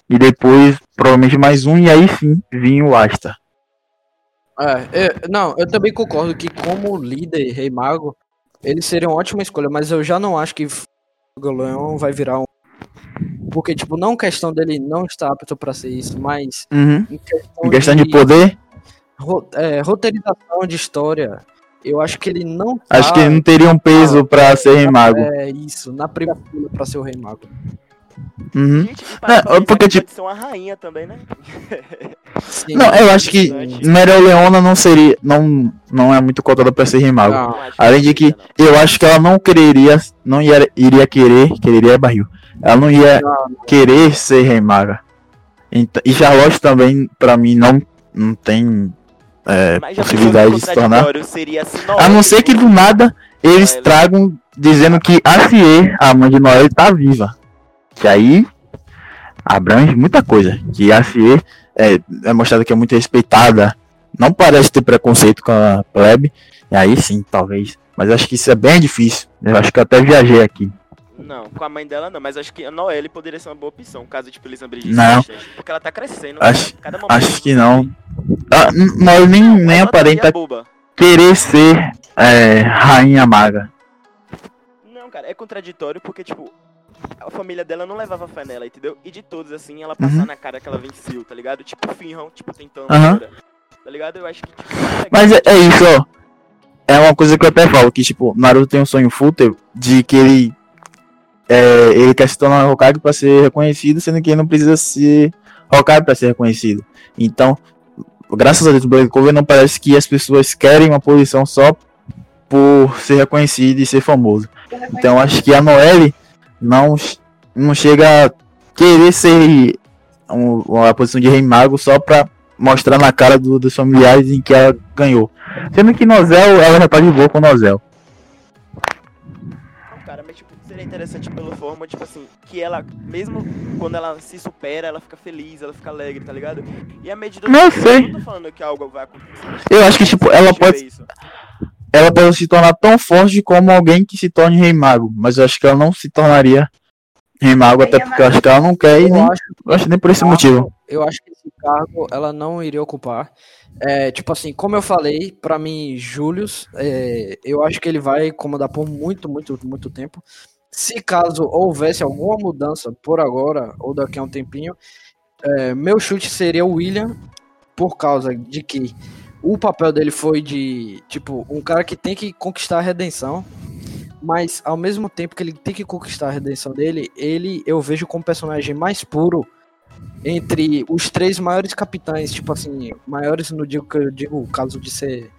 E depois, provavelmente mais um, e aí sim, vinha o Asta. É, é, não, eu também concordo que como líder, rei mago, ele seria uma ótima escolha, mas eu já não acho que o Leão vai virar um. Porque, tipo, não questão dele não estar apto pra ser isso, mas Uhum. em questão, Em questão de poder, ro- é, roteirização de história, eu acho que ele não tá, acho que ele não teria um peso pra ser rei mago. É isso, na primeira fila pra ser o rei mago. Uhum. Gente, para Não, porque, que tipo- pode ser uma rainha também, né? Sim. Não, eu acho que. Meryl Leona não seria, não, não é muito cotada pra ser rei mago. Além de que não. eu acho que ela não quereria, não ia, iria querer, quereria é barril. Ela não ia querer ser rei maga. Então, e Charlotte também, pra mim, não, não tem é, possibilidade de se tornar. assim, A não ser que do nada eles tragam dizendo que a Cie, a mãe de Noel, tá viva. Que aí abrange muita coisa. Que a Cie é, é mostrada que é muito respeitada. Não parece ter preconceito com a plebe. E aí sim, talvez. Mas acho que isso é bem difícil. Eu acho que eu até viajei aqui. Não, com a mãe dela não, mas acho que a Noelle poderia ser uma boa opção, caso tipo Elisa Não. porque ela tá crescendo. Acho- né? Cada momento Acho que você não. vê. Ah, nem, nem ela aparenta querer ser é, rainha maga. Não, cara, é contraditório porque, tipo, a família dela não levava fé nela, entendeu? E de todos, assim, ela passar Uhum. na cara que ela venceu, tá ligado? Tipo, Finron, tipo, tentando agora. Tá ligado? Eu acho que, tipo, é. Mas é, é isso, ó. É uma coisa que eu até falo, que tipo, Naruto tem um sonho fútil de que ele. É, ele quer se tornar Hokage pra ser reconhecido, sendo que ele não precisa ser Hokage pra ser reconhecido. Então, graças a Deus, Black Clover não parece que as pessoas querem uma posição só por ser reconhecido e ser famoso. Então, acho que a Noelle não, não chega a querer ser um, uma posição de rei mago só pra mostrar na cara do- dos familiares em que ela ganhou. Sendo que Nozel, ela já tá de boa com Nozel. Seria interessante pela forma, tipo assim, que ela, mesmo quando ela se supera, ela fica feliz, ela fica alegre, tá ligado? E a medida Não do sei. Eu não tô falando que algo vai acontecer. Eu acho que, tipo, ela pode- isso. ela pode se tornar tão forte como alguém que se torne Rei Mago. Mas eu acho que ela não se tornaria Rei Mago, até porque eu acho que ela não quer e nem, acho, eu acho nem por esse motivo. Eu acho que esse cargo ela não iria ocupar. É, tipo assim, como eu falei, pra mim, Julius, é, eu acho que ele vai comandar por muito, muito, muito tempo. Se caso houvesse alguma mudança por agora, ou daqui a um tempinho, é, meu chute seria o William, por causa de que o papel dele foi de, tipo, um cara que tem que conquistar a redenção, mas ao mesmo tempo que ele tem que conquistar a redenção dele, ele eu vejo como personagem mais puro entre os três maiores capitães, tipo assim, maiores no digo que eu digo o caso de ser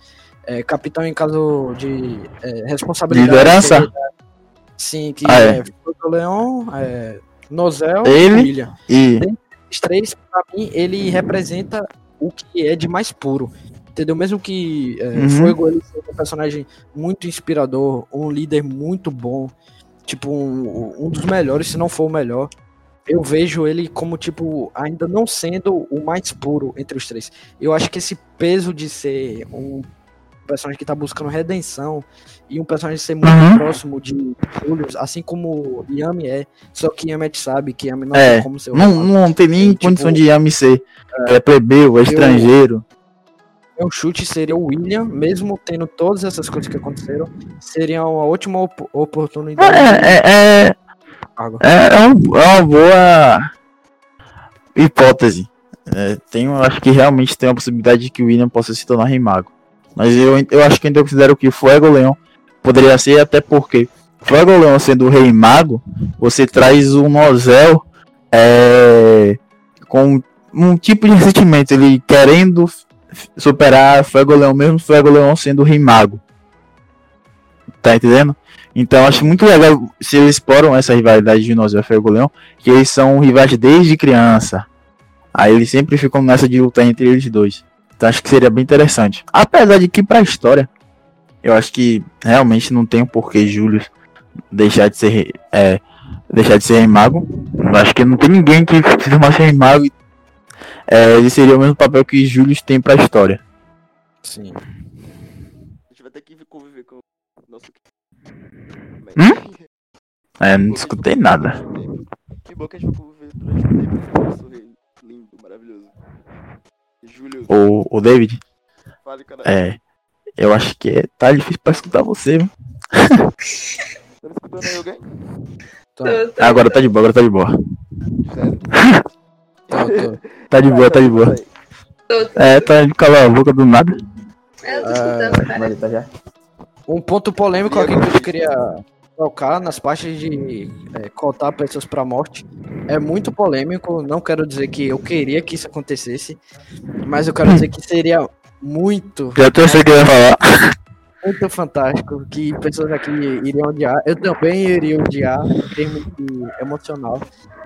é, capitão em caso de é, responsabilidade. Liderança? Sim, que Ah, é, é. Leon, é, Nozel Ele? e William. E Os três, pra mim, ele representa o que é de mais puro. Entendeu? Mesmo que é, Uhum. Fuego ele seja um personagem muito inspirador, um líder muito bom, tipo, um, um dos melhores, se não for o melhor. Eu vejo ele como, tipo, ainda não sendo o mais puro entre os três. Eu acho que esse peso de ser um personagem que tá buscando redenção e um personagem ser muito Uhum. próximo de Julius, assim como Yami é, só que Yami gente sabe que Yami não É, como ser o não, não tem nem Tipo, condição de Yami ser é, plebeu, é estrangeiro. Meu chute seria o William, mesmo tendo todas essas coisas que aconteceram, seria uma ótima op- oportunidade. É, é, é, é, é um- é uma boa hipótese. É, tem, eu acho que realmente tem a possibilidade de que o William possa se tornar Rei Mago. Mas eu, eu acho que ainda considero que Fuego Leon poderia ser, até porque Fuego Leon sendo o Rei Mago, você traz o Nozel é, com um tipo de ressentimento, ele querendo superar Fuego Leon, mesmo Fuego Leon sendo o Rei Mago. Tá entendendo? Então acho muito legal se eles exploram essa rivalidade de Nozel e Fuego Leon, que eles são rivais desde criança. Aí eles sempre ficam nessa de luta entre eles dois. Então acho que seria bem interessante. Apesar de que pra história, eu acho que realmente não tem por que Júlio deixar de ser é, deixar de ser rei mago. Eu acho que não tem ninguém que se tornasse rei mago. e, É, ele seria o mesmo papel que Júlio tem pra história. Sim. A gente vai ter que conviver com o nosso. Hum? É, não escutei nada. Que bom que a gente vai conviver durante um tempo Júlio, O, o David, fale, cara. é. Eu acho que é, tá difícil pra escutar você, viu? Tá escutando aí alguém? Tô, Tô- tô- Agora tá de boa, agora tá de boa. Sério? tô, tô. Tá de boa, tá de boa. tô- tô- É, tá de calar a boca do nada. Eu tô escutando, cara. ele tá. Um ponto polêmico aqui que eu queria tocar nas partes de é, cotar pessoas pra morte. É muito polêmico, não quero dizer que eu queria que isso acontecesse, mas eu quero dizer que seria muito, Já tô sei o que eu ia falar. muito fantástico que pessoas aqui iriam odiar. Eu também iria odiar em termos de emocional,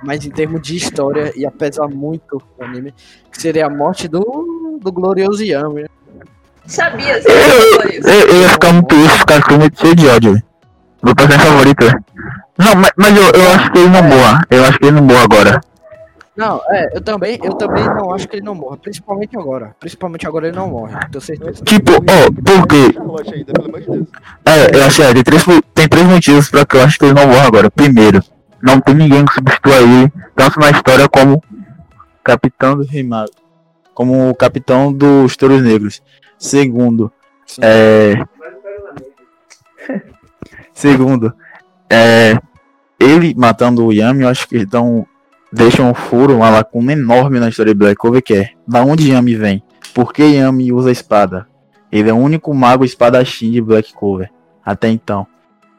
mas em termos de história ia pesar muito o anime, que seria a morte do, do glorioso Yami. né? Sabia, você falou isso. Eu, eu ia ficar muito ficar com muito cheio de ódio, velho. Meu personagem favorito, velho. Não, mas, mas eu, eu acho que ele não morra. Eu acho que ele não morra agora. Não, é, eu também, eu também não acho que ele não morra, principalmente agora. Principalmente agora ele não morre, tenho certeza. Tipo, ó, por quê? É, eu acho que tem três, tem três motivos pra que eu acho que ele não morra agora. Primeiro, não tem ninguém que substitua ele, tanto na história como capitão do Rei Mago. Como o capitão dos Touros Negros. Segundo, Sim. é. Segundo, é. Ele matando o Yami, eu acho que então deixa um furo, uma lacuna enorme na história de Black Clover, que é da onde Yami vem? Por que Yami usa espada? Ele é o único mago espadachim de Black Clover até então.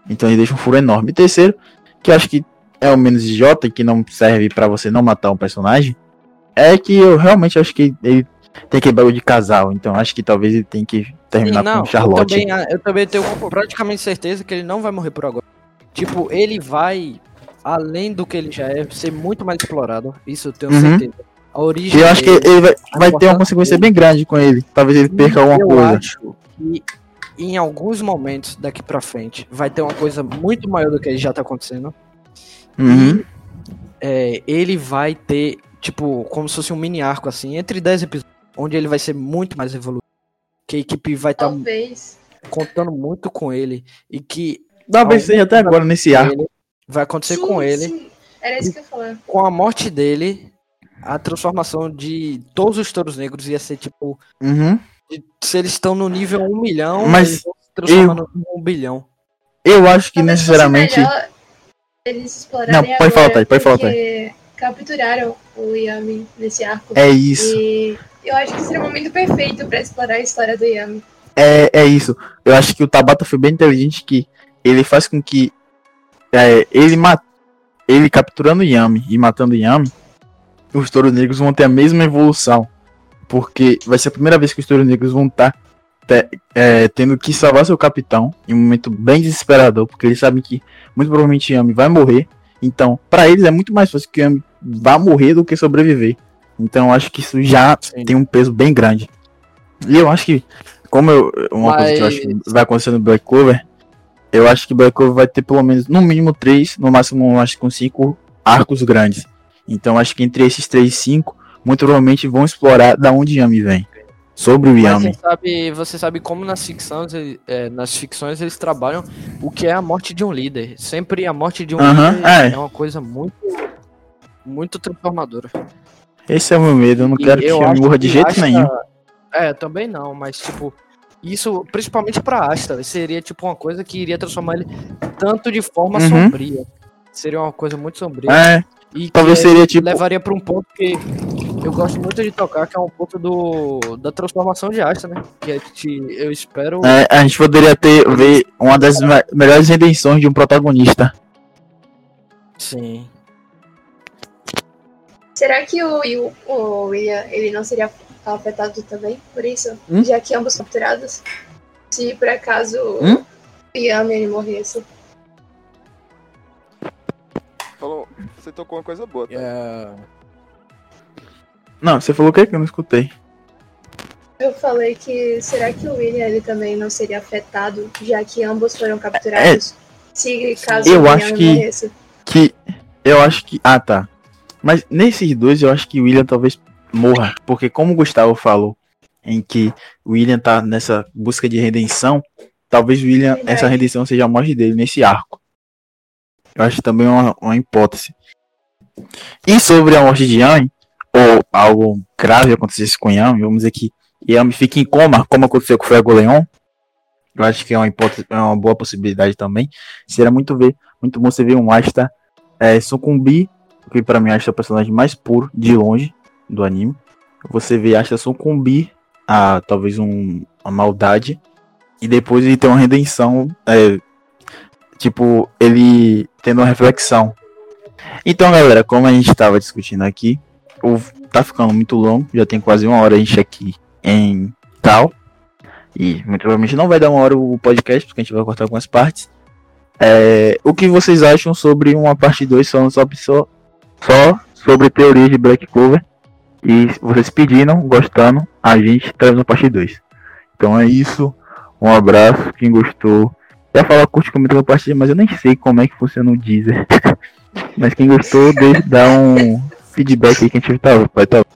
Então ele deixa um furo enorme. E terceiro, que eu acho que é o menos idiota que não serve pra você não matar um personagem, é que eu realmente acho que ele tem que bagulho de casal. Então acho que talvez ele tem que terminar não, com Charlotte. Eu também, eu também tenho praticamente certeza que ele não vai morrer por agora. Tipo, ele vai, além do que ele já é, ser muito mais explorado. Isso eu tenho Uhum. certeza. A origem E eu acho que ele vai, vai ter uma consequência dele. bem grande com ele. Talvez ele perca alguma eu coisa. acho que em alguns momentos daqui pra frente vai ter uma coisa muito maior do que já tá acontecendo. Uhum. É, ele vai ter, tipo, como se fosse um mini arco, assim, entre 10 episódios, onde ele vai ser muito mais evoluído. Que a equipe vai estar Talvez. contando muito com ele e que Talvez seja até agora nesse arco. ele vai acontecer Sim, com ele. sim. Era isso que eu falar. Com a morte dele, a transformação de todos os touros negros ia ser tipo. Uhum. se eles estão no nível 1 milhão, Mas eles vão se transformar no nível 1 bilhão. Eu acho que Talvez necessariamente. Eles explorarem Não, pode falar, Thay, pode falar, porque capturaram o Yami nesse arco. É isso. E eu acho que seria o momento perfeito pra explorar a história do Yami. É, é isso. Eu acho que o Tabata foi bem inteligente que ele faz com que é, ele ma ele capturando Yami e matando Yami, os touros negros vão ter a mesma evolução. Porque vai ser a primeira vez que os touros negros vão estar tendo que salvar seu capitão em um momento bem desesperador, porque eles sabem que muito provavelmente Yami vai morrer. Então, pra eles é muito mais fácil que Yami vá morrer do que sobreviver. Então, eu acho que isso já Sim. tem um peso bem grande. E eu acho que, como eu, uma coisa que eu acho que Mas- vai acontecer no Black Clover, eu acho que Black Clover vai ter pelo menos, no mínimo, três, no máximo, eu acho que com cinco arcos grandes. Então, acho que entre esses três e cinco, muito provavelmente vão explorar da onde Yami vem. Sobre o Mas Yami. você sabe, você sabe como nas ficções, é, nas ficções eles trabalham o que é a morte de um líder. Sempre a morte de um Aham, líder é. é uma coisa muito muito transformadora. Esse é o meu medo, eu não E quero que eu Yami acho morra de que jeito Asta- nenhum. É, também não, mas tipo, isso principalmente pra Asta, seria tipo uma coisa que iria transformar ele tanto de forma Uhum. sombria. Seria uma coisa muito sombria. É, E que talvez seria tipo. levaria pra um ponto que eu gosto muito de tocar, que é um ponto do da transformação de Asta, né? Que a gente, eu espero. é, a gente poderia ter ver uma das me- melhores redenções de um protagonista. Sim. Será que o, o, o William ele não seria afetado também por isso? Hum? Já que ambos capturados? Se por acaso Hum? o Yami ele morresse. Falou, você tocou uma coisa boa, tá? É, Não, você falou o que que eu não escutei? Eu falei que será que o William ele também não seria afetado, já que ambos foram capturados? Se caso É, Eu o acho Yami que- morresse. que eu acho que. Ah, tá. Mas nesses dois eu acho que o William talvez morra. Porque como o Gustavo falou, em que o William tá nessa busca de redenção, talvez o William, essa redenção seja a morte dele nesse arco. Eu acho também uma, uma hipótese. E sobre a morte de Yami, ou algo grave acontecesse com Yami, vamos dizer que Yami fique em coma, como aconteceu com o Fuego Leon. Eu acho que é uma hipótese, é uma boa possibilidade também. Seria muito ver, muito bom você ver um Asta é, sucumbir, que pra mim Asta é o personagem mais puro de longe do anime. Você vê Asta sucumbir a talvez um, a maldade e depois ele ter uma redenção, é, tipo ele tendo uma reflexão. Então, galera, como a gente estava discutindo aqui, o, tá ficando muito longo, já tem quase uma hora a gente aqui em tal. E muito provavelmente não vai dar uma hora o podcast, porque a gente vai cortar algumas partes. É, o que vocês acham sobre uma parte 2 falando só, só, só sobre teorias de Black Clover? E vocês pediram, gostando, a gente traz uma parte 2. Então é isso. Um abraço. Quem gostou, ia falar curte comenta a partida, mas eu nem sei como é que funciona o Deezer. mas quem gostou, deixa, dá um feedback aí que a gente tá, vai estar tá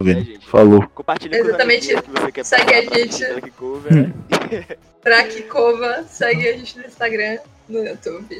É, vendo. gente. Falou. Compartilha com Exatamente. que você quer Segue a gente. né? Pra Kikova, segue a gente no Instagram, no YouTube.